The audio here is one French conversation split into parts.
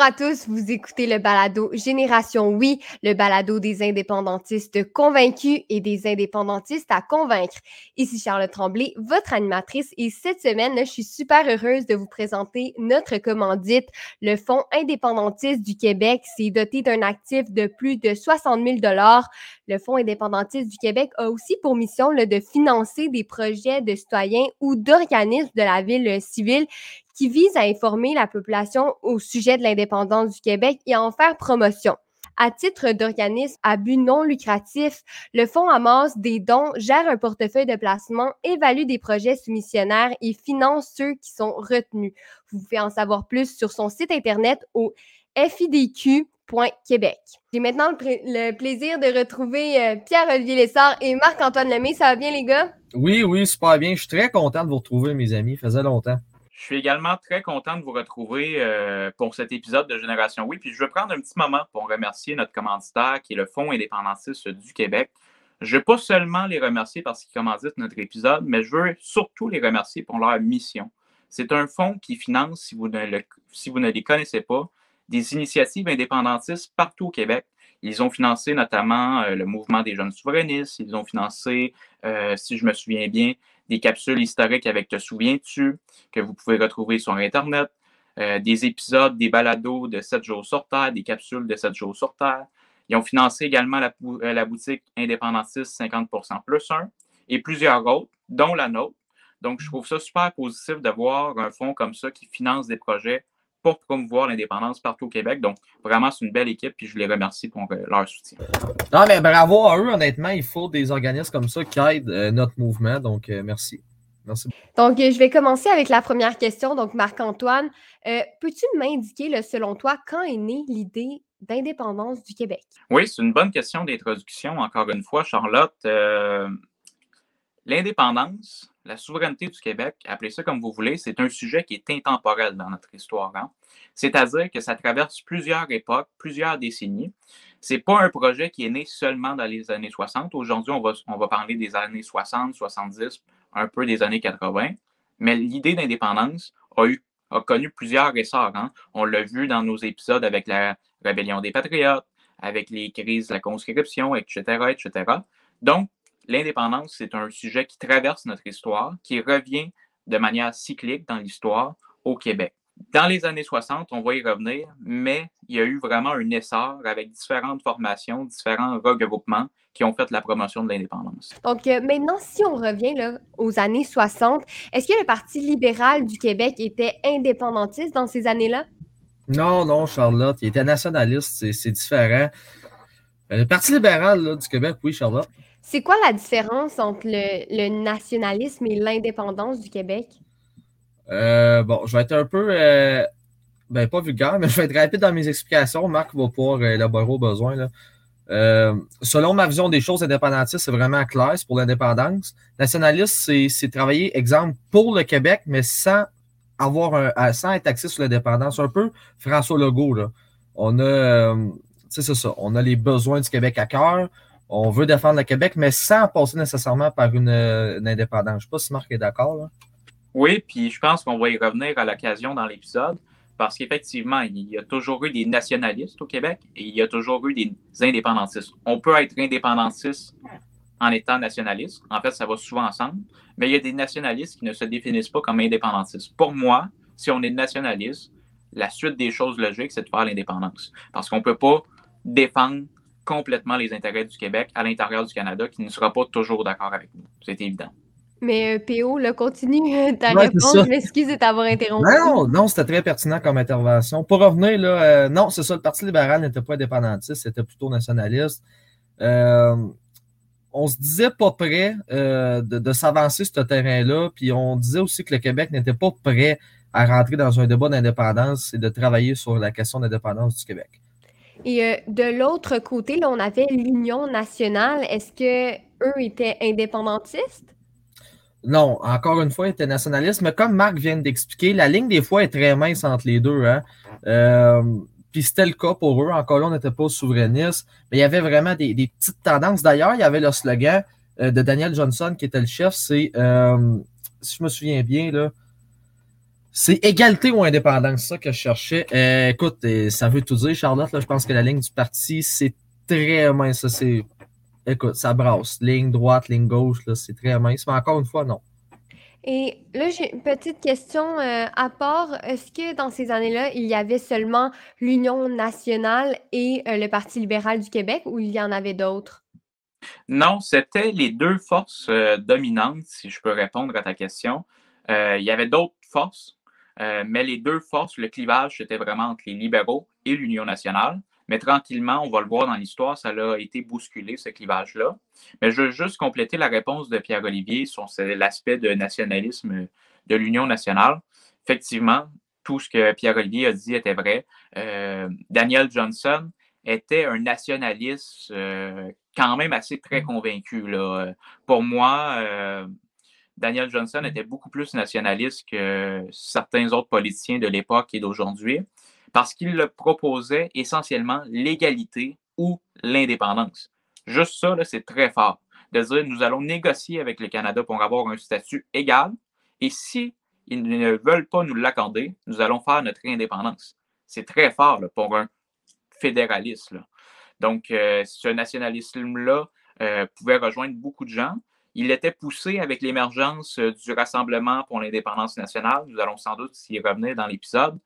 Bonjour à tous, vous écoutez le balado Génération Oui, le balado des indépendantistes convaincus et des indépendantistes à convaincre. Ici Charlotte Tremblay, votre animatrice, et cette semaine, je suis super heureuse de vous présenter notre commandite, le Fonds indépendantiste du Québec. C'est doté d'un actif de plus de 60 000 Le Fonds indépendantiste du Québec a aussi pour mission de financer des projets de citoyens ou d'organismes de la ville civile qui vise à informer la population au sujet de l'indépendance du Québec et à en faire promotion. À titre d'organisme à but non lucratif, le fonds amasse des dons, gère un portefeuille de placement, évalue des projets soumissionnaires et finance ceux qui sont retenus. Vous pouvez en savoir plus sur son site internet au fidq.québec. J'ai maintenant le, plaisir de retrouver euh, Pierre-Olivier Lessard et Marc-Antoine Lemay. Ça va bien, les gars? Oui, oui, super bien. Je suis très content de vous retrouver, mes amis. Ça faisait longtemps. Je suis également très content de vous retrouver euh, pour cet épisode de Génération Oui. Puis je veux prendre un petit moment pour remercier notre commanditaire qui est le Fonds indépendantiste du Québec. Je ne veux pas seulement les remercier parce qu'ils commanditent notre épisode, mais je veux surtout les remercier pour leur mission. C'est un fonds qui finance, si vous, ne les connaissez pas, des initiatives indépendantistes partout au Québec. Ils ont financé notamment euh, le mouvement des jeunes souverainistes. Ils ont financé, euh, si je me souviens bien, des capsules historiques avec Te souviens-tu, que vous pouvez retrouver sur Internet, euh, des épisodes, des balados de 7 jours sur Terre, des capsules de 7 jours sur Terre. Ils ont financé également la, euh, boutique indépendantiste 50% plus 1 et plusieurs autres, dont la nôtre. Donc, je trouve ça super positif de voir un fonds comme ça qui finance des projets pour promouvoir l'indépendance partout au Québec. Donc, vraiment, c'est une belle équipe, puis je les remercie pour euh, leur soutien. Non, mais bravo à eux, honnêtement. Il faut des organismes comme ça qui aident euh, notre mouvement. Donc, euh, merci. Merci. Donc, je vais commencer avec la première question. Donc, Marc-Antoine, peux-tu m'indiquer, selon toi, quand est née l'idée d'indépendance du Québec? Oui, c'est une bonne question d'introduction. Encore une fois, Charlotte, l'indépendance, la souveraineté du Québec, appelez ça comme vous voulez, c'est un sujet qui est intemporel dans notre histoire. Hein. C'est-à-dire que ça traverse plusieurs époques, plusieurs décennies. Ce n'est pas un projet qui est né seulement dans les années 60. Aujourd'hui, on va, on va parler des années 60, 70, un peu des années 80. Mais l'idée d'indépendance a, a connu plusieurs essors. Hein. On l'a vu dans nos épisodes avec la rébellion des patriotes, avec les crises de la conscription, etc., etc. Donc, l'indépendance, c'est un sujet qui traverse notre histoire, qui revient de manière cyclique dans l'histoire au Québec. Dans les années 60, on va y revenir, mais il y a eu vraiment un essor avec différentes formations, différents regroupements qui ont fait la promotion de l'indépendance. Donc euh, maintenant, si on revient là, aux années 60, est-ce que le Parti libéral du Québec était indépendantiste dans ces années-là? Non, non, Charlotte, il était nationaliste, c'est différent. Euh, le Parti libéral du Québec, oui, Charlotte. C'est quoi la différence entre le, nationalisme et l'indépendance du Québec? Euh, bon, je vais être un peu, euh, ben pas vulgaire, mais je vais être rapide dans mes explications. Marc va pouvoir élaborer au besoin. Euh, selon ma vision des choses, indépendantistes, c'est vraiment clair, c'est pour l'indépendance. Nationaliste, c'est travailler, exemple, pour le Québec, mais sans avoir un, sans être axé sur l'indépendance. Un peu François Legault. On a, c'est ça, on a les besoins du Québec à cœur on veut défendre le Québec, mais sans passer nécessairement par une, indépendance. Je ne sais pas si Marc est d'accord. Oui, puis je pense qu'on va y revenir à l'occasion dans l'épisode, parce qu'effectivement, il y a toujours eu des nationalistes au Québec et il y a toujours eu des indépendantistes. On peut être indépendantiste en étant nationaliste. En fait, ça va souvent ensemble. Mais il y a des nationalistes qui ne se définissent pas comme indépendantistes. Pour moi, si on est nationaliste, la suite des choses logiques, c'est de faire l'indépendance. Parce qu'on ne peut pas défendre complètement les intérêts du Québec à l'intérieur du Canada qui ne sera pas toujours d'accord avec nous. C'est évident. Mais euh, PO, là, continue euh, ta réponse. Je m'excuse de t'avoir interrompu. Non, non, c'était très pertinent comme intervention. Pour revenir, là, euh, non, c'est ça, le Parti libéral n'était pas indépendantiste, c'était plutôt nationaliste. on se disait pas prêt de, de s'avancer sur ce terrain-là, puis on disait aussi que le Québec n'était pas prêt à rentrer dans un débat d'indépendance et de travailler sur la question d'indépendance du Québec. Et euh, de l'autre côté, là, on avait l'Union nationale. Est-ce que eux étaient indépendantistes? Non, encore une fois, ils étaient nationalistes, mais comme Marc vient d'expliquer, la ligne des fois est très mince entre les deux. Hein? Euh, puis c'était le cas pour eux. Encore là, on n'était pas souverainiste, mais il y avait vraiment des, petites tendances. D'ailleurs, il y avait le slogan euh, de Daniel Johnson, qui était le chef, c'est, si je me souviens bien, là, C'est égalité ou indépendance, c'est ça que je cherchais. Euh, écoute, ça veut tout dire, Charlotte. Là, je pense que la ligne du parti, c'est très mince. Ça, c'est. Écoute, ça brasse. Ligne droite, ligne gauche, là, c'est très mince. Mais encore une fois, non. Et là, j'ai une petite question euh, à part. Est-ce que dans ces années-là, il y avait seulement l'Union nationale et euh, le Parti libéral du Québec ou il y en avait d'autres? Non, c'était les deux forces euh, dominantes, si je peux répondre à ta question. il y avait d'autres forces, mais les deux forces, le clivage, c'était vraiment entre les libéraux et l'Union nationale. Mais tranquillement, on va le voir dans l'histoire, ça a été bousculé, ce clivage-là. Mais je veux juste compléter la réponse de Pierre-Olivier sur l'aspect de nationalisme de l'Union nationale. Effectivement, tout ce que Pierre-Olivier a dit était vrai. Euh, Daniel Johnson était un nationaliste euh, quand même assez très convaincu. Là. Pour moi, euh, Daniel Johnson était beaucoup plus nationaliste que certains autres politiciens de l'époque et d'aujourd'hui parce qu'il proposait essentiellement l'égalité ou l'indépendance. Juste ça, c'est très fort. De dire, nous allons négocier avec le Canada pour avoir un statut égal, et si ils ne veulent pas nous l'accorder, nous allons faire notre indépendance. C'est très fort pour un fédéraliste. Donc, euh, ce nationalisme-là euh, pouvait rejoindre beaucoup de gens. Il était poussé avec l'émergence euh, du Rassemblement pour l'indépendance nationale. Nous allons sans doute y revenir dans l'épisode.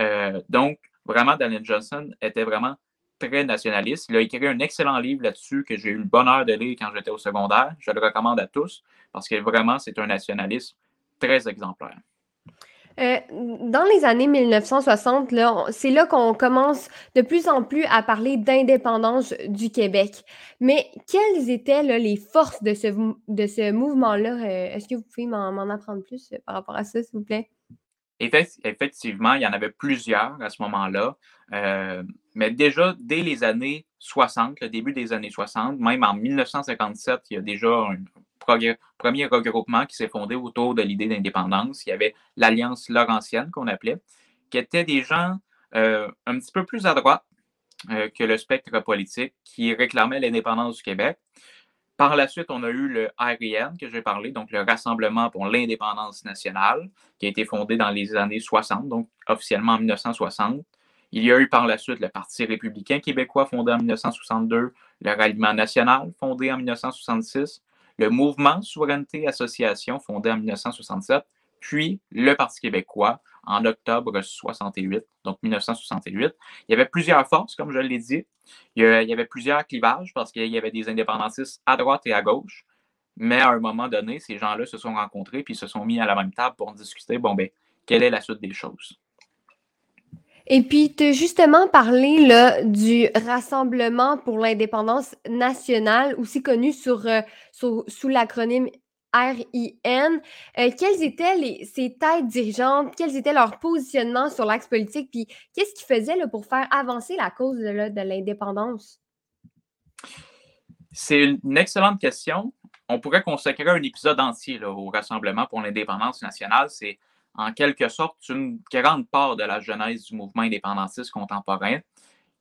Euh, donc, vraiment, Daniel Johnson était vraiment très nationaliste. Il a écrit un excellent livre là-dessus que j'ai eu le bonheur de lire quand j'étais au secondaire. Je le recommande à tous parce que vraiment, c'est un nationaliste très exemplaire. Euh, dans les années 1960, c'est là qu'on commence de plus en plus à parler d'indépendance du Québec. Mais quelles étaient les forces de ce, mouvement-là? Euh, est-ce que vous pouvez m'en apprendre plus par rapport à ça, s'il vous plaît? Effectivement, il y en avait plusieurs à ce moment-là. Euh, mais déjà, dès les années 60, le début des années 60, même en 1957, il y a déjà un premier regroupement qui s'est fondé autour de l'idée d'indépendance. Il y avait l'Alliance Laurentienne qu'on appelait, qui était des gens euh, un petit peu plus à droite euh, que le spectre politique, qui réclamaient l'indépendance du Québec. Par la suite, on a eu le RIN que j'ai parlé, donc le Rassemblement pour l'indépendance nationale, qui a été fondé dans les années 60, donc officiellement en 1960. Il y a eu par la suite le Parti républicain québécois fondé en 1962, le Ralliement national fondé en 1966, le Mouvement Souveraineté Association fondé en 1967, puis le Parti québécois en octobre 68, donc 1968. Il y avait plusieurs forces, comme je l'ai dit. Il y avait plusieurs clivages parce qu'il y avait des indépendantistes à droite et à gauche. Mais à un moment donné, ces gens-là se sont rencontrés puis se sont mis à la même table pour discuter, bon, ben, quelle est la suite des choses? Et puis, tu as justement parlé là, du Rassemblement pour l'indépendance nationale, aussi connu sur, euh, sous l'acronyme RIN. Euh, quelles étaient les, ces têtes dirigeantes? Quels étaient leurs positionnements sur l'axe politique? Puis qu'est-ce qu'ils faisaient là, pour faire avancer la cause de l'indépendance? C'est une excellente question. On pourrait consacrer un épisode entier au Rassemblement pour l'indépendance nationale. C'est en quelque sorte une grande part de la genèse du mouvement indépendantiste contemporain.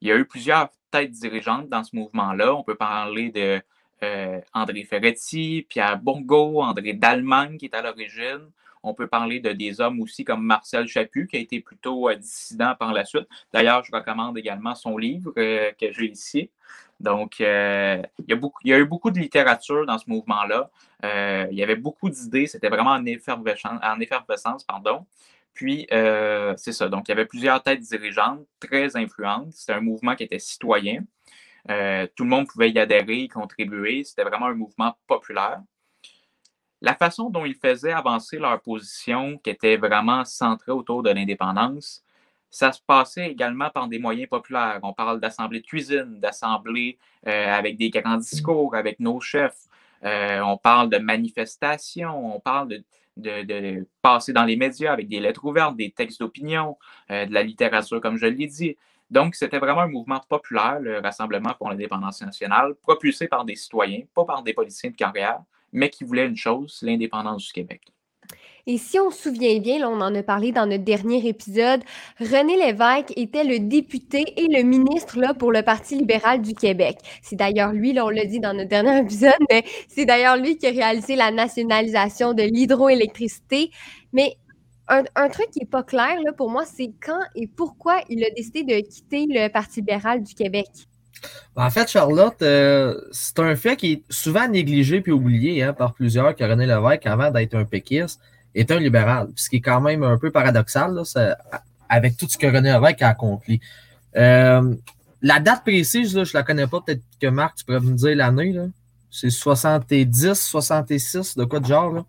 Il y a eu plusieurs têtes dirigeantes dans ce mouvement-là. On peut parler de euh, André Ferretti, Pierre Bourgault, André Dallemagne qui est à l'origine. On peut parler de des hommes aussi comme Marcel Chaput, qui a été plutôt euh, dissident par la suite. D'ailleurs, je recommande également son livre euh, que j'ai ici. Donc, il, y a beaucoup, il y a eu beaucoup de littérature dans ce mouvement-là. il y avait beaucoup d'idées. C'était vraiment en effervescence. En effervescence pardon. Puis, c'est ça. Donc, il y avait plusieurs têtes dirigeantes très influentes. C'était un mouvement qui était citoyen. Euh, tout le monde pouvait y adhérer, y contribuer. C'était vraiment un mouvement populaire. La façon dont ils faisaient avancer leur position, qui était vraiment centrée autour de l'indépendance, ça se passait également par des moyens populaires. On parle d'assemblées de cuisine, d'assemblées euh, avec des grands discours, avec nos chefs. Euh, on parle de manifestations, on parle de, de, passer dans les médias avec des lettres ouvertes, des textes d'opinion, de la littérature, comme je l'ai dit. Donc, c'était vraiment un mouvement populaire, le Rassemblement pour l'indépendance nationale, propulsé par des citoyens, pas par des politiciens de carrière, mais qui voulaient une chose, l'indépendance du Québec. Et si on se souvient bien, on en a parlé dans notre dernier épisode, René Lévesque était le député et le ministre là, pour le Parti libéral du Québec. C'est d'ailleurs lui, on l'a dit dans notre dernier épisode, mais c'est d'ailleurs lui qui a réalisé la nationalisation de l'hydroélectricité. Mais un, truc qui n'est pas clair là, pour moi, c'est quand et pourquoi il a décidé de quitter le Parti libéral du Québec? En fait, Charlotte, euh, c'est un fait qui est souvent négligé puis oublié hein, par plusieurs que René Lévesque, avant d'être un péquiste, est un libéral. Ce qui est quand même un peu paradoxal là, avec tout ce que René Lévesque a accompli. Euh, la date précise, je ne la connais pas. Peut-être que Marc, tu pourrais me dire l'année. C'est 70, 66, de quoi de genre? Là?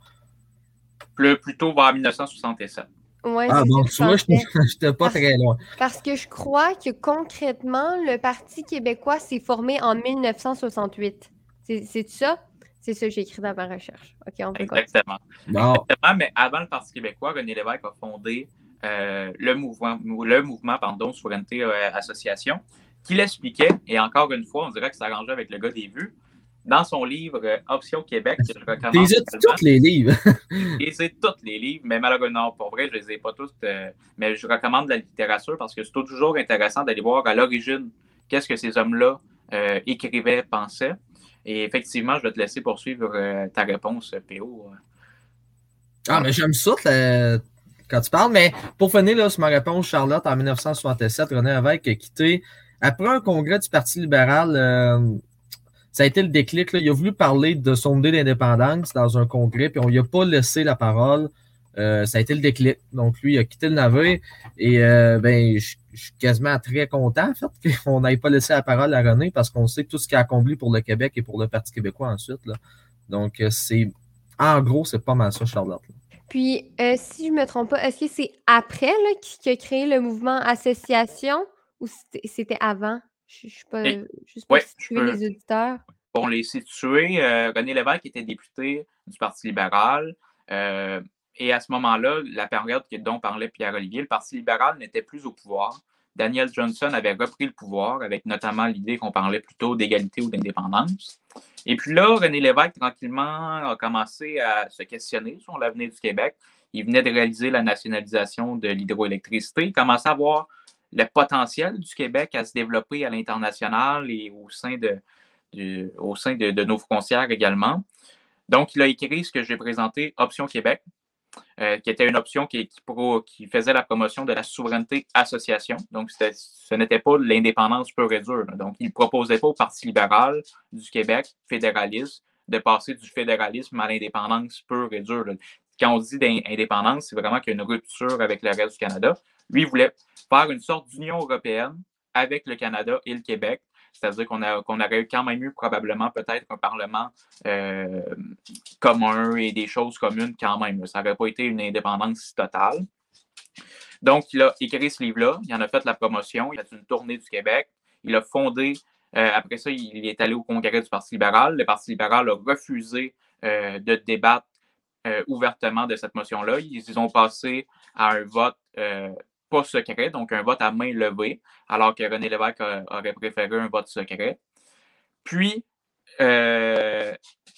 Plus, plutôt vers 1967. Ouais, ah bon, tu vois, je n'étais pas très loin. Parce que je crois que concrètement, le Parti québécois s'est formé en 1968. C'est ça? C'est ça que j'ai écrit dans ma recherche. OK, on peut Exactement. Exactement, mais avant le Parti québécois, René Lévesque a fondé euh, le mouvement, le mouvement pardon, Souveraineté euh, Association, qui l'expliquait, et encore une fois, on dirait que ça arrangeait avec le gars des vues, dans son livre euh, Option Québec, que je recommande. tous les livres? les tous les livres, mais malheureusement, pour vrai, je ne les ai pas tous. mais je recommande la littérature parce que c'est toujours intéressant d'aller voir à l'origine qu'est-ce que ces hommes-là écrivaient, pensaient. Et effectivement, je vais te laisser poursuivre ta réponse, PO. Ah, mais j'aime ça, quand tu parles. Mais pour finir là, sur ma réponse, Charlotte, en 1967, René Lévesque a quitté. Après un congrès du Parti libéral, euh, ça a été le déclic. Il a voulu parler de son idée d'indépendance dans un congrès, puis on lui a pas laissé la parole. Euh, ça a été le déclic. Donc, lui, il a quitté le navire. Et euh, ben, je, suis quasiment très content, en fait, qu'on n'ait pas laissé la parole à René parce qu'on sait tout ce qu'il a accompli pour le Québec et pour le Parti québécois ensuite. Là. Donc, c'est en gros, c'est pas mal ça, Charlotte. Puis, euh, si je ne me trompe pas, est-ce que c'est après qu'il a créé le mouvement Association ou c'était avant? Je ne suis pas juste pour situer les auditeurs. Pour les situer, euh, René Lévesque était député du Parti libéral. Euh, et à ce moment-là, la période dont parlait Pierre-Olivier, le Parti libéral n'était plus au pouvoir. Daniel Johnson avait repris le pouvoir avec notamment l'idée qu'on parlait plutôt d'égalité ou d'indépendance. Et puis là, René Lévesque, tranquillement, a commencé à se questionner sur l'avenir du Québec. Il venait de réaliser la nationalisation de l'hydroélectricité. Il commençait à voir le potentiel du Québec à se développer à l'international et au sein de, au sein de, nos frontières également. Donc, il a écrit ce que j'ai présenté, Option Québec, euh, qui était une option qui, faisait la promotion de la souveraineté association. Donc, ce n'était pas l'indépendance pure et dure. Donc, il ne proposait pas au Parti libéral du Québec, fédéraliste, de passer du fédéralisme à l'indépendance pure et dure. Quand on dit indépendance, c'est vraiment qu'il y a une rupture avec le reste du Canada. Lui, il voulait faire une sorte d'union européenne avec le Canada et le Québec c'est-à-dire qu'on aurait quand même eu probablement peut-être un Parlement euh, commun et des choses communes quand même. Ça n'aurait pas été une indépendance totale. Donc, il a écrit ce livre-là, il en a fait la promotion, il a fait une tournée du Québec, il a fondé, euh, après ça, il est allé au congrès du Parti libéral. Le Parti libéral a refusé euh, de débattre ouvertement de cette motion-là. ils, ont passé à un vote secret, donc un vote à main levée, alors que René Lévesque aurait préféré un vote secret. Puis, euh,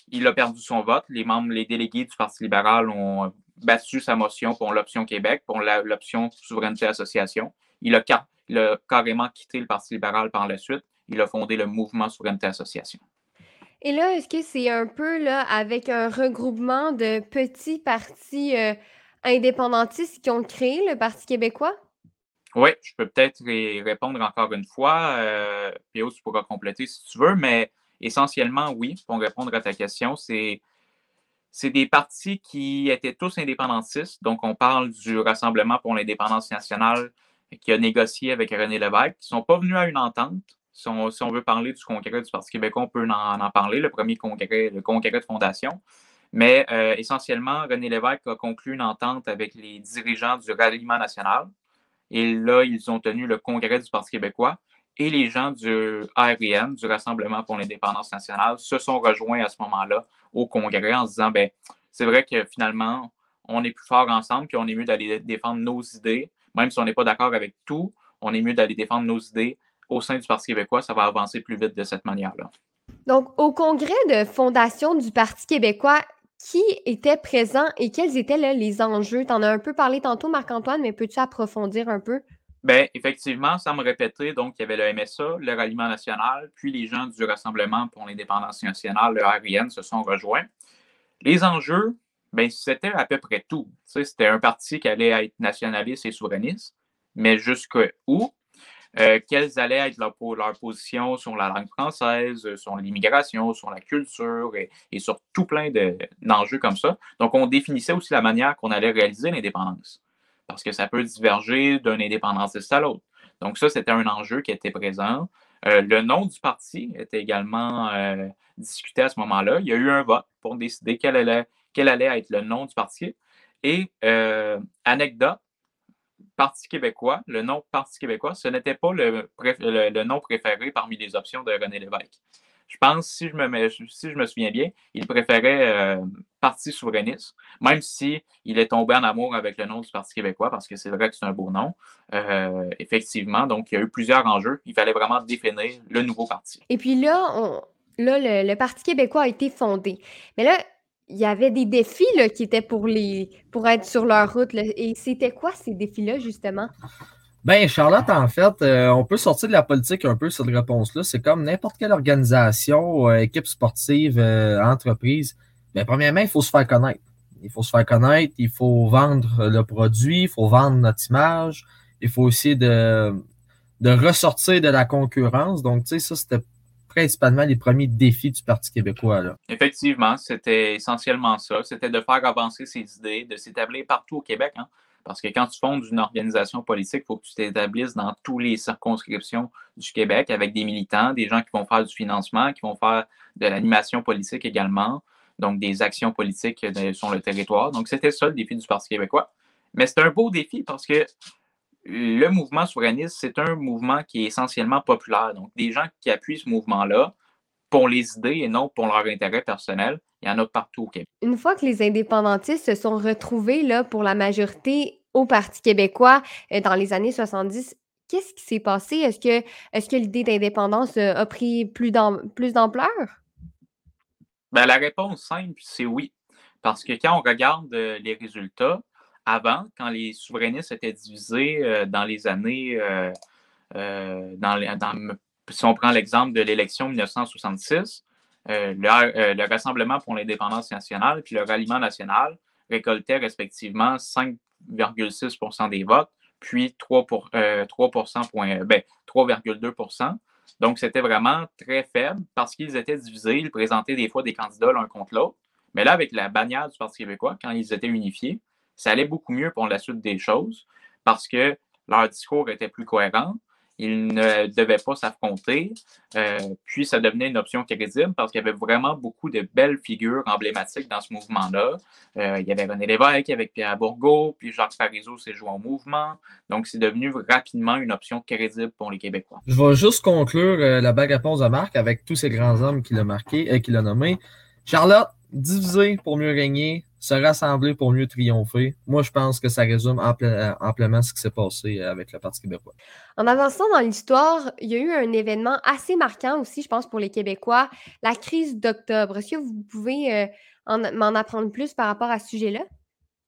il a perdu son vote. Les membres, les délégués du Parti libéral ont battu sa motion pour l'option Québec, pour l'option Souveraineté Association. Il a, il a carrément quitté le Parti libéral par la suite. Il a fondé le mouvement Souveraineté Association. Et là, est-ce que c'est un peu là, avec un regroupement de petits partis euh, indépendantistes qui ont créé le Parti québécois? Oui, je peux peut-être répondre encore une fois. Euh, tu pourras compléter si tu veux, mais essentiellement, oui, pour répondre à ta question, c'est c'est des partis qui étaient tous indépendantistes. Donc, on parle du Rassemblement pour l'indépendance nationale qui a négocié avec René Lévesque, qui ne sont pas venus à une entente. Si on, veut parler du congrès du Parti québécois, on peut en, parler, le premier congrès, le congrès de fondation. Mais euh, essentiellement, René Lévesque a conclu une entente avec les dirigeants du ralliement national, et là, ils ont tenu le congrès du Parti québécois. Et les gens du ARN, du Rassemblement pour l'indépendance nationale, se sont rejoints à ce moment-là au congrès en se disant ben, c'est vrai que finalement, on est plus fort ensemble, qu'on est mieux d'aller défendre nos idées, même si on n'est pas d'accord avec tout, on est mieux d'aller défendre nos idées au sein du Parti québécois, ça va avancer plus vite de cette manière-là. Donc, au congrès de fondation du Parti québécois, qui était présent et quels étaient les enjeux? Tu en as un peu parlé tantôt, Marc-Antoine, mais peux-tu approfondir un peu? Bien, effectivement, sans me répéter, donc il y avait le MSA, le Ralliement national, puis les gens du Rassemblement pour l'indépendance nationale, le RIN, se sont rejoints. Les enjeux, ben, c'était à peu près tout. C'était un parti qui allait être nationaliste et souverainiste, mais jusqu'où? Euh, quelles allaient être leurs leur positions sur la langue française, sur l'immigration, sur la culture et, sur tout plein d'enjeux comme ça? Donc, on définissait aussi la manière qu'on allait réaliser l'indépendance, parce que ça peut diverger d'un indépendantiste à l'autre. Donc, ça, c'était un enjeu qui était présent. Euh, le nom du parti était également euh, discuté à ce moment-là. Il y a eu un vote pour décider quel allait, quel allait être le nom du parti. Et anecdote, Parti québécois, le nom Parti québécois, ce n'était pas le, nom préféré parmi les options de René Lévesque. Je pense, si je me, souviens bien, il préférait euh, Parti souverainiste, même si il est tombé en amour avec le nom du Parti québécois, parce que c'est vrai que c'est un beau nom. Euh, effectivement, donc il y a eu plusieurs enjeux. Il fallait vraiment définir le nouveau parti. Et puis là, là le, le Parti québécois a été fondé. Mais là, il y avait des défis là, qui étaient pour, les, pour être sur leur route. Et c'était quoi ces défis-là, justement? Ben, Charlotte, en fait, euh, on peut sortir de la politique un peu cette réponse-là. C'est comme n'importe quelle organisation, euh, équipe sportive, euh, entreprise. Ben, premièrement, il faut se faire connaître. Il faut se faire connaître, il faut vendre le produit, il faut vendre notre image. Il faut aussi de, de ressortir de la concurrence. Donc, tu sais, ça, c'était principalement les premiers défis du Parti québécois. Effectivement, c'était essentiellement ça. C'était de faire avancer ses idées, de s'établir partout au Québec. Hein. Parce que quand tu fondes une organisation politique, il faut que tu t'établisses dans toutes les circonscriptions du Québec avec des militants, des gens qui vont faire du financement, qui vont faire de l'animation politique également, donc des actions politiques sur le territoire. Donc, c'était ça le défi du Parti québécois. Mais c'est un beau défi parce que le mouvement souverainiste, c'est un mouvement qui est essentiellement populaire. Donc, des gens qui appuient ce mouvement-là pour les idées et non pour leur intérêt personnel, il y en a partout au Québec. Une fois que les indépendantistes se sont retrouvés là, pour la majorité au Parti québécois euh, dans les années 70, qu'est-ce qui s'est passé? Est-ce que, est que l'idée d'indépendance euh, a pris plus d'ampleur? Ben, la réponse simple, c'est oui. Parce que quand on regarde euh, les résultats, avant, quand les souverainistes étaient divisés euh, dans les années, euh, euh, si on prend l'exemple de l'élection 1966, le, Rassemblement pour l'indépendance nationale puis le Ralliement national récoltaient respectivement 5,6% des votes, puis 3 pour, 3,2% ben, Donc, c'était vraiment très faible parce qu'ils étaient divisés. Ils présentaient des fois des candidats l'un contre l'autre. Mais là, avec la bannière du Parti québécois, quand ils étaient unifiés, ça allait beaucoup mieux pour la suite des choses parce que leur discours était plus cohérent. Ils ne devaient pas s'affronter. Euh, puis, ça devenait une option crédible parce qu'il y avait vraiment beaucoup de belles figures emblématiques dans ce mouvement-là. Euh, il y avait René Lévesque avec Pierre Bourgault, puis Jacques Parizeau s'est joué au mouvement. Donc, c'est devenu rapidement une option crédible pour les Québécois. Je vais juste conclure euh, la bague à de Marc avec tous ces grands hommes qu'il a marqué, et qu'il a nommés. Charlotte, diviser pour mieux régner, se rassembler pour mieux triompher. Moi, je pense que ça résume amplement ce qui s'est passé avec le Parti québécois. En avançant dans l'histoire, il y a eu un événement assez marquant aussi, je pense, pour les Québécois, la crise d'octobre. Est-ce que vous pouvez euh, m'en apprendre plus par rapport à ce sujet-là?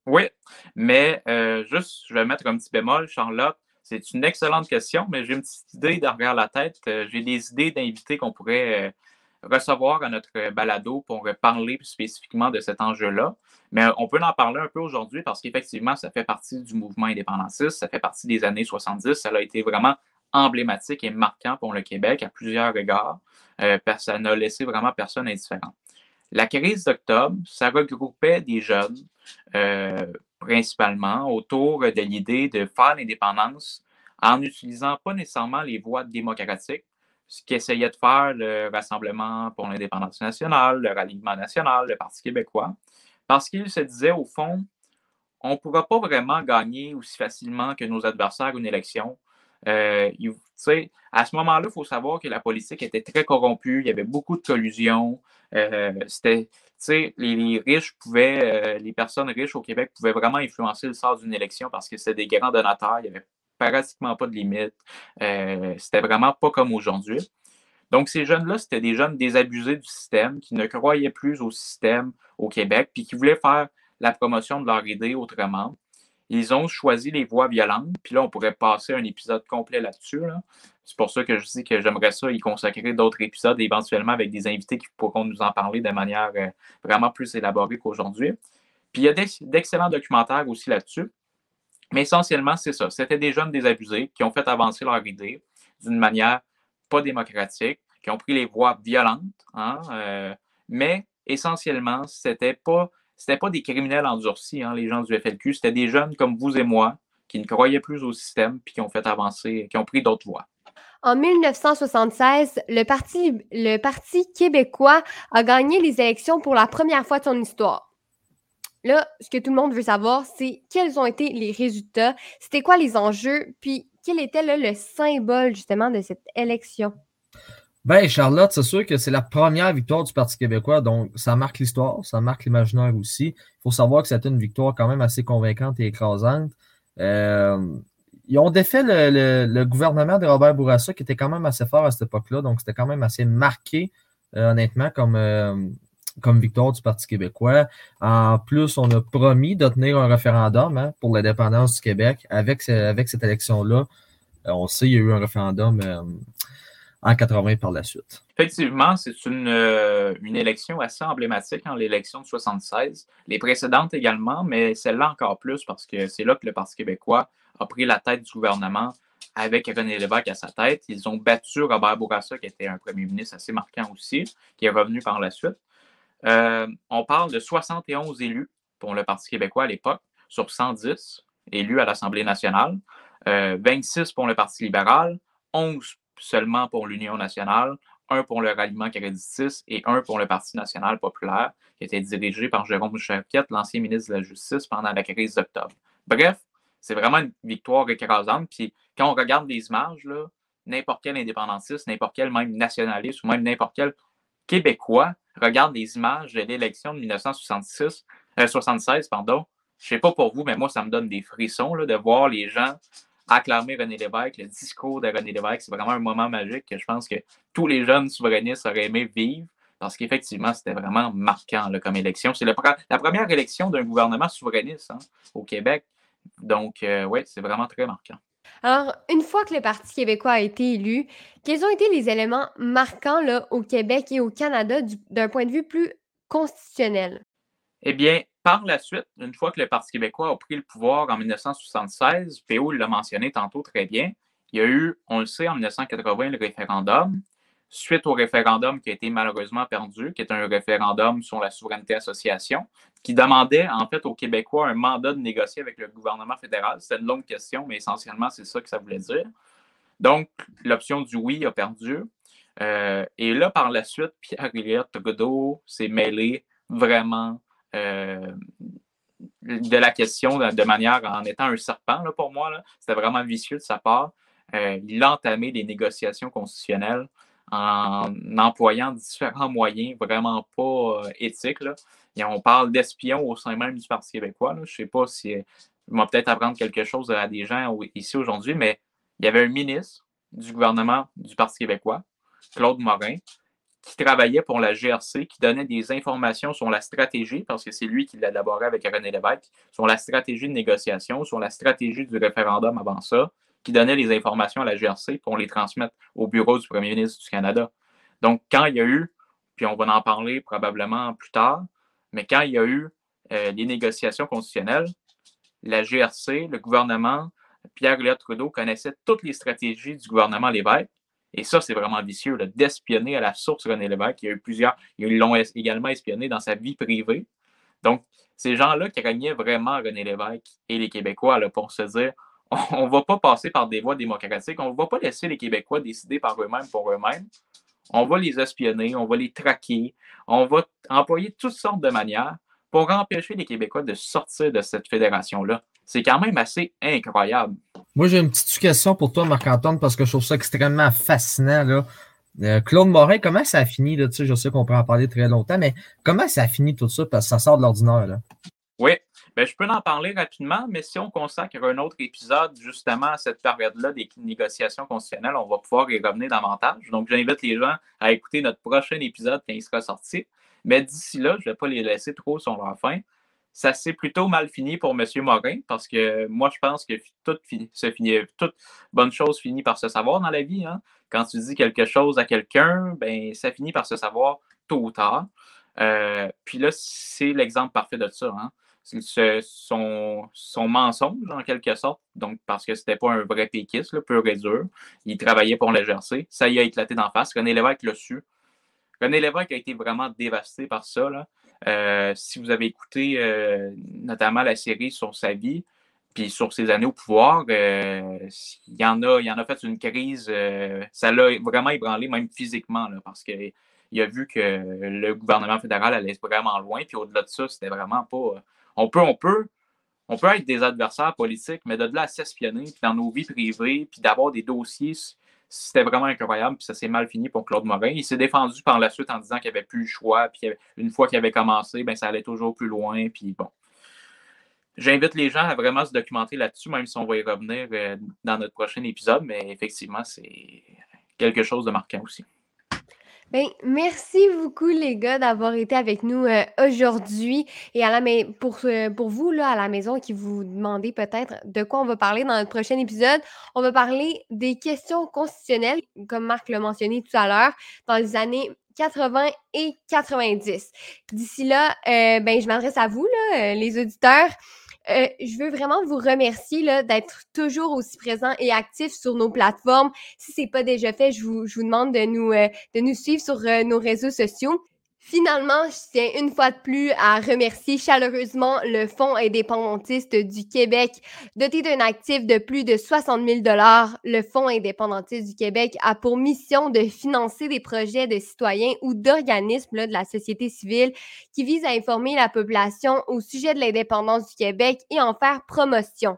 Oui, mais euh, juste, je vais mettre un petit bémol, Charlotte. C'est une excellente question, mais j'ai une petite idée derrière la tête. Euh, j'ai des idées d'invités qu'on pourrait recevoir à notre balado pour parler spécifiquement de cet enjeu-là. Mais on peut en parler un peu aujourd'hui parce qu'effectivement, ça fait partie du mouvement indépendantiste, ça fait partie des années 70, ça a été vraiment emblématique et marquant pour le Québec à plusieurs regards. Euh, ça n'a laissé vraiment personne indifférent. La crise d'octobre, ça regroupait des jeunes, euh, principalement, autour de l'idée de faire l'indépendance en n'utilisant pas nécessairement les voies démocratiques, ce qu'essayait de faire le Rassemblement pour l'indépendance nationale, le Ralliement national, le Parti québécois, parce qu'il se disait, au fond, on ne pourra pas vraiment gagner aussi facilement que nos adversaires une élection. Euh, à ce moment-là, il faut savoir que la politique était très corrompue, il y avait beaucoup de collusion. Euh, c'était, les, riches pouvaient, euh, les personnes riches au Québec pouvaient vraiment influencer le sort d'une élection parce que c'était des grands donateurs, il pratiquement pas de limite. Euh, c'était vraiment pas comme aujourd'hui. Donc, ces jeunes-là, c'était des jeunes désabusés du système, qui ne croyaient plus au système au Québec, puis qui voulaient faire la promotion de leur idée autrement. Ils ont choisi les voies violentes, puis là, on pourrait passer un épisode complet là-dessus. C'est pour ça que je dis que j'aimerais ça y consacrer d'autres épisodes, éventuellement avec des invités qui pourront nous en parler de manière euh, vraiment plus élaborée qu'aujourd'hui. Puis il y a d'excellents documentaires aussi là-dessus. Mais essentiellement, c'est ça. C'était des jeunes désabusés qui ont fait avancer leur idée d'une manière pas démocratique, qui ont pris les voies violentes, hein, euh, mais essentiellement, c'était pas pas des criminels endurcis, hein, les gens du FLQ, c'était des jeunes comme vous et moi qui ne croyaient plus au système puis qui ont fait avancer, qui ont pris d'autres voies. En 1976, le Parti, le Parti québécois a gagné les élections pour la première fois de son histoire. Là, ce que tout le monde veut savoir, c'est quels ont été les résultats, c'était quoi les enjeux, puis quel était le symbole justement de cette élection? Ben, Charlotte, c'est sûr que c'est la première victoire du Parti québécois, donc ça marque l'histoire, ça marque l'imaginaire aussi. Il faut savoir que c'était une victoire quand même assez convaincante et écrasante. Euh, ils ont défait le, gouvernement de Robert Bourassa, qui était quand même assez fort à cette époque-là, donc c'était quand même assez marqué, euh, honnêtement, comme, euh, comme victoire du Parti québécois. En plus, on a promis de tenir un référendum hein, pour l'indépendance du Québec avec, avec cette élection-là. on sait, il y a eu un référendum en 80 par la suite. Effectivement, c'est une, euh, une, élection assez emblématique, en hein, l'élection de 76. Les précédentes également, mais celle-là encore plus parce que c'est là que le Parti québécois a pris la tête du gouvernement avec René Lévesque à sa tête. Ils ont battu Robert Bourassa, qui était un premier ministre assez marquant aussi, qui est revenu par la suite. Euh, on parle de 71 élus pour le Parti québécois à l'époque, sur 110 élus à l'Assemblée nationale, 26 euh, pour le Parti libéral, 11 seulement pour l'Union nationale, un pour le ralliement créditis et un pour le Parti national populaire, qui était dirigé par Jérôme Charquette, l'ancien ministre de la Justice, pendant la crise d'octobre. Bref, c'est vraiment une victoire écrasante. Puis quand on regarde les images, n'importe quel indépendantiste, n'importe quel même nationaliste ou même n'importe quel Québécois regarde les images de l'élection de 1976. Euh, pardon. Je sais pas pour vous, mais moi, ça me donne des frissons là, de voir les gens acclamer René Lévesque, le discours de René Lévesque, c'est vraiment un moment magique que je pense que tous les jeunes souverainistes auraient aimé vivre parce qu'effectivement, c'était vraiment marquant comme élection. C'est la première élection d'un gouvernement souverainiste hein, au Québec. Donc, euh, oui, c'est vraiment très marquant. Alors, une fois que le Parti québécois a été élu, quels ont été les éléments marquants là, au Québec et au Canada d'un point de vue plus constitutionnel? Eh bien, par la suite, une fois que le Parti québécois a pris le pouvoir en 1976, PO l'a mentionné tantôt très bien, il y a eu, on le sait, en 1980, le référendum. Suite au référendum qui a été malheureusement perdu, qui est un référendum sur la souveraineté association, qui demandait en fait aux Québécois un mandat de négocier avec le gouvernement fédéral. C'est une longue question, mais essentiellement, c'est ça que ça voulait dire. Donc, l'option du oui a perdu. Euh, et là, par la suite, Pierre-Éliott Godot s'est mêlé vraiment euh, de la question de, manière en étant un serpent pour moi. C'était vraiment vicieux de sa part. Euh, il a entamé des négociations constitutionnelles en employant différents moyens vraiment pas éthiques. On parle d'espions au sein même du Parti québécois. Je ne sais pas si je vais peut-être apprendre quelque chose à des gens ici aujourd'hui, mais il y avait un ministre du gouvernement du Parti québécois, Claude Morin, qui travaillait pour la GRC, qui donnait des informations sur la stratégie, parce que c'est lui qui l'élaborait avec René Lévesque, sur la stratégie de négociation, sur la stratégie du référendum avant ça, qui donnait les informations à la GRC pour les transmettre au bureau du premier ministre du Canada. Donc, quand il y a eu, puis on va en parler probablement plus tard, mais quand il y a eu euh, les négociations constitutionnelles, la GRC, le gouvernement, Pierre-Éliott Trudeau connaissait toutes les stratégies du gouvernement Lévesque et ça, c'est vraiment vicieux, d'espionner à la source René Lévesque. Il y a eu plusieurs, ils l'ont également espionné dans sa vie privée. Donc, ces gens-là qui régnaient vraiment René Lévesque et les Québécois là, pour se dire on ne va pas passer par des voies démocratiques, on ne va pas laisser les Québécois décider par eux-mêmes pour eux-mêmes. On va les espionner, on va les traquer, on va employer toutes sortes de manières pour empêcher les Québécois de sortir de cette fédération-là. C'est quand même assez incroyable. Moi, j'ai une petite question pour toi, Marc-Antoine, parce que je trouve ça extrêmement fascinant. Là. Euh, Claude Morin, comment ça a fini? Là? Tu sais, je sais qu'on peut en parler très longtemps, mais comment ça a fini tout ça? Parce que ça sort de l'ordinaire. Oui, ben, je peux en parler rapidement, mais si on consacre un autre épisode justement à cette période-là des négociations constitutionnelles, on va pouvoir y revenir davantage. Donc, j'invite les gens à écouter notre prochain épisode quand il sera sorti. Mais d'ici là, je ne vais pas les laisser trop sur leur fin. Ça s'est plutôt mal fini pour M. Morin parce que moi, je pense que toute, toute bonne chose finit par se savoir dans la vie. Hein. Quand tu dis quelque chose à quelqu'un, ben, ça finit par se savoir tôt ou tard. Euh, puis là, c'est l'exemple parfait de ça. Hein. Son, son, mensonge, en quelque sorte, donc parce que c'était pas un vrai péquiste, là, pur et dur. Il travaillait pour le. Ça y a éclaté d'en face. René Lévesque l'a su. René Lévesque a été vraiment dévasté par ça. Là. Euh, si vous avez écouté euh, notamment la série sur sa vie, puis sur ses années au pouvoir, euh, il, y en a, il en a fait une crise. ça l'a vraiment ébranlé, même physiquement, là, parce qu'il a vu que le gouvernement fédéral allait vraiment loin. Puis au-delà de ça, c'était vraiment pas on peut, être des adversaires politiques, mais de là à s'espionner, dans nos vies privées, puis d'avoir des dossiers, c'était vraiment incroyable, puis ça s'est mal fini pour Claude Morin. Il s'est défendu par la suite en disant qu'il n'y avait plus le choix, puis une fois qu'il avait commencé, ben, ça allait toujours plus loin, puis bon. J'invite les gens à vraiment se documenter là-dessus, même si on va y revenir euh, dans notre prochain épisode, mais effectivement, c'est quelque chose de marquant aussi. Ben, merci beaucoup, les gars, d'avoir été avec nous euh, aujourd'hui. Et à la euh, pour vous, là, à la maison, qui vous demandez peut-être de quoi on va parler dans notre prochain épisode, on va parler des questions constitutionnelles, comme Marc l'a mentionné tout à l'heure, dans les années 80 et 90. D'ici là, euh, ben, je m'adresse à vous, là, les auditeurs. Euh, je veux vraiment vous remercier d'être toujours aussi présent et actif sur nos plateformes. Si ce n'est pas déjà fait, je vous, je vous demande de nous, euh, de nous suivre sur euh, nos réseaux sociaux. Finalement, je tiens une fois de plus à remercier chaleureusement le Fonds indépendantiste du Québec. Doté d'un actif de plus de 60 000 le Fonds indépendantiste du Québec a pour mission de financer des projets de citoyens ou d'organismes de la société civile qui visent à informer la population au sujet de l'indépendance du Québec et en faire promotion.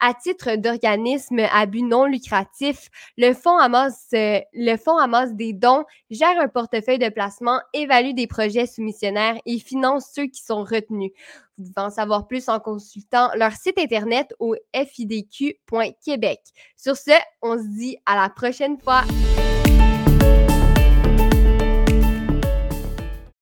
À titre d'organisme à but non lucratif, le fonds amasse, euh, le fonds amasse des dons, gère un portefeuille de placement, évalue des projets soumissionnaires et finance ceux qui sont retenus. Vous pouvez en savoir plus en consultant leur site internet au fidq.québec. Sur ce, on se dit à la prochaine fois.